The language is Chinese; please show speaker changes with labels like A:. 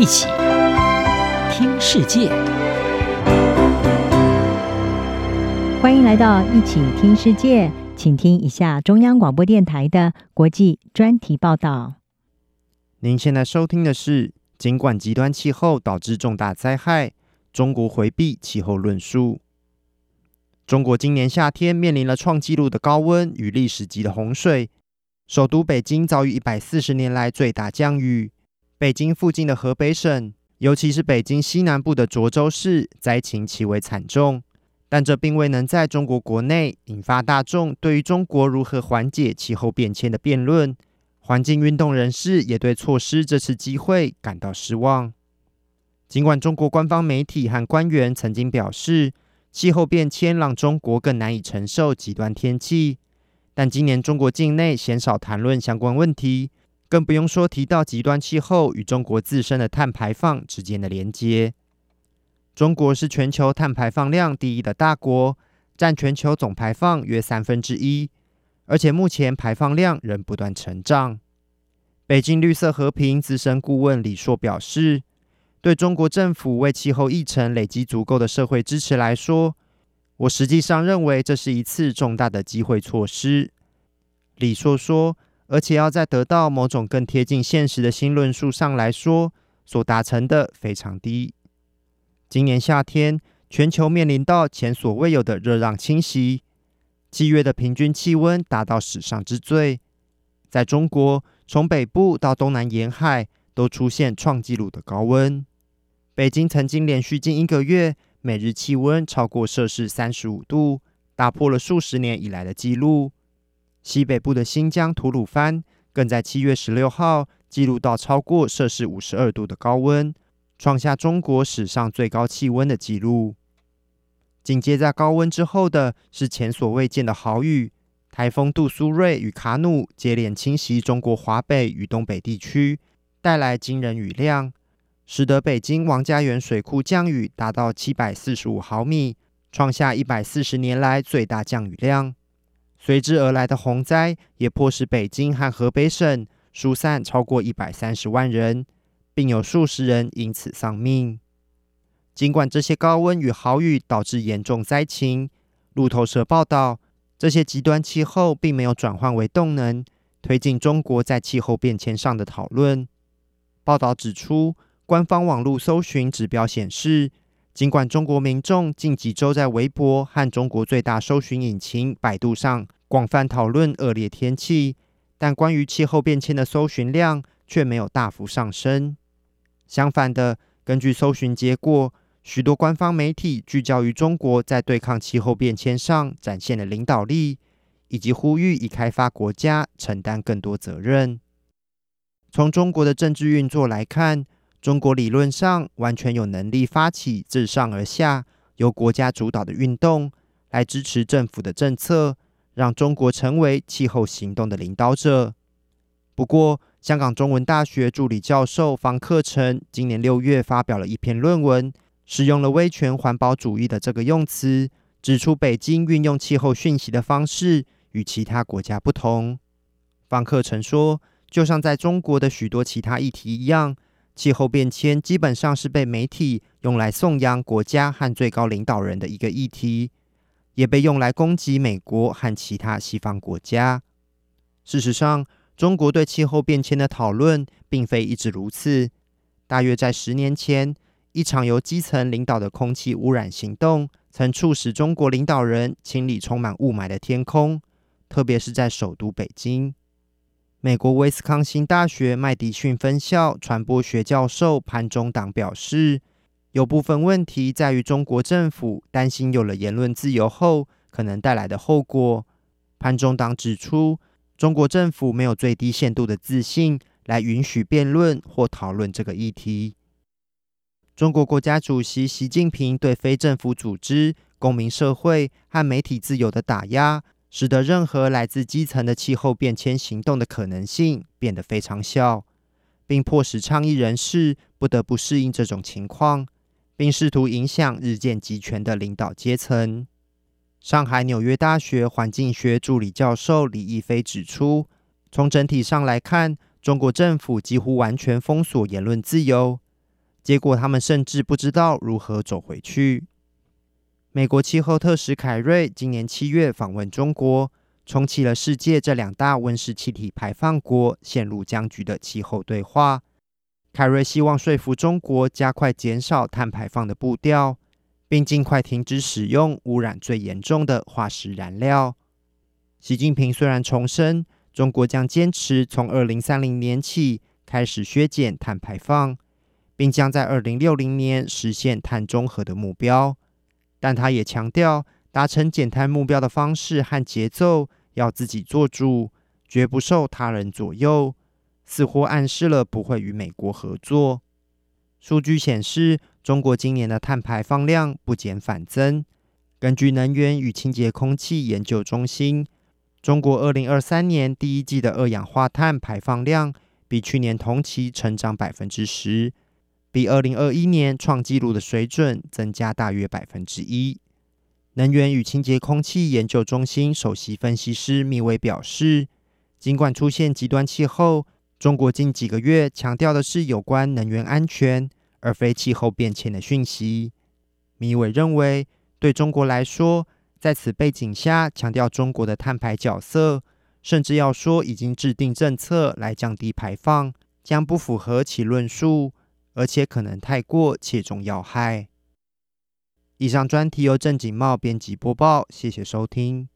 A: 一起听世界，
B: 欢迎来到一起听世界，请听一下中央广播电台的国际专题报道。
C: 您现在收听的是：尽管极端气候导致重大灾害，中国回避气候论述。中国今年夏天面临了创纪录的高温与历史级的洪水。首都北京遭遇一百四十年来最大降雨，北京附近的河北省，尤其是北京西南部的涿州市，灾情极为惨重。但这并未能在中国国内引发大众对于中国如何缓解气候变迁的辩论。环境运动人士也对错失这次机会感到失望。尽管中国官方媒体和官员曾经表示，气候变迁让中国更难以承受极端天气。但今年中国境内鲜少谈论相关问题，更不用说提到极端气候与中国自身的碳排放之间的连接。中国是全球碳排放量第一的大国，占全球总排放约三分之一，而且目前排放量仍不断成长。北京绿色和平资深顾问李硕表示，对中国政府为气候议程累积足够的社会支持来说，我实际上认为这是一次重大的机会措施，李硕说，而且要在得到某种更贴近现实的新论述上来说，所达成的非常低。今年夏天，全球面临到前所未有的热浪侵袭，七月的平均气温达到史上之最。在中国，从北部到东南沿海都出现创纪录的高温。北京曾经连续近一个月。每日气温超过摄氏三十五度，打破了数十年以来的纪录。西北部的新疆吐鲁番更在七月十六号记录到超过摄氏五十二度的高温，创下中国史上最高气温的纪录。紧接在高温之后的是前所未见的豪雨，台风杜苏芮与卡努接连侵袭中国华北与东北地区，带来惊人雨量。使得北京王家园水库降雨达到七百四十五毫米，创下一百四十年来最大降雨量。随之而来的洪灾也迫使北京和河北省疏散超过一百三十万人，并有数十人因此丧命。尽管这些高温与豪雨导致严重灾情，路透社报道，这些极端气候并没有转换为动能，推进中国在气候变迁上的讨论。报道指出，官方网络搜寻指标显示，尽管中国民众近几周在微博和中国最大搜寻引擎百度上广泛讨论恶劣天气，但关于气候变迁的搜寻量却没有大幅上升。相反的，根据搜寻结果，许多官方媒体聚焦于中国在对抗气候变迁上展现的领导力，以及呼吁已开发国家承担更多责任。从中国的政治运作来看，中国理论上完全有能力发起自上而下、由国家主导的运动，来支持政府的政策，让中国成为气候行动的领导者。不过，香港中文大学助理教授方克成今年六月发表了一篇论文，使用了威权环保主义的这个用词，指出北京运用气候讯息的方式与其他国家不同。方克成说，就像在中国的许多其他议题一样。气候变迁基本上是被媒体用来颂扬国家和最高领导人的一个议题，也被用来攻击美国和其他西方国家。事实上，中国对气候变迁的讨论并非一直如此。大约在十年前，一场由基层领导的空气污染行动，曾促使中国领导人清理充满雾霾的天空，特别是在首都北京。美国威斯康星大学麦迪逊分校传播学教授潘中党表示，有部分问题在于中国政府担心有了言论自由后可能带来的后果。潘中党指出，中国政府没有最低限度的自信来允许辩论或讨论这个议题。中国国家主席习近平对非政府组织、公民社会和媒体自由的打压。使得任何来自基层的气候变迁行动的可能性变得非常小，并迫使倡议人士不得不适应这种情况，并试图影响日渐集权的领导阶层。上海纽约大学环境学助理教授李逸飞指出，从整体上来看，中国政府几乎完全封锁言论自由，结果他们甚至不知道如何走回去。美国气候特使凯瑞今年七月访问中国，重启了世界这两大温室气体排放国陷入僵局的气候对话。凯瑞希望说服中国加快减少碳排放的步调，并尽快停止使用污染最严重的化石燃料。习近平虽然重申中国将坚持从二零三零年起开始削减碳排放，并将在二零六零年实现碳中和的目标，但他也强调，达成减碳目标的方式和节奏要自己做主，绝不受他人左右。似乎暗示了不会与美国合作。数据显示，中国今年的碳排放量不减反增。根据能源与清洁空气研究中心，中国二零二三年第一季的二氧化碳排放量比去年同期成长百分之十，比二零二一年创纪录的水准增加大约百分之一。能源与清洁空气研究中心首席分析师米伟表示，尽管出现极端气候，中国近几个月强调的是有关能源安全，而非气候变迁的讯息。米伟认为，对中国来说，在此背景下强调中国的碳排角色，甚至要说已经制定政策来降低排放，将不符合其论述，而且可能太过切中要害。以上专题由郑锦茂编辑播报，谢谢收听。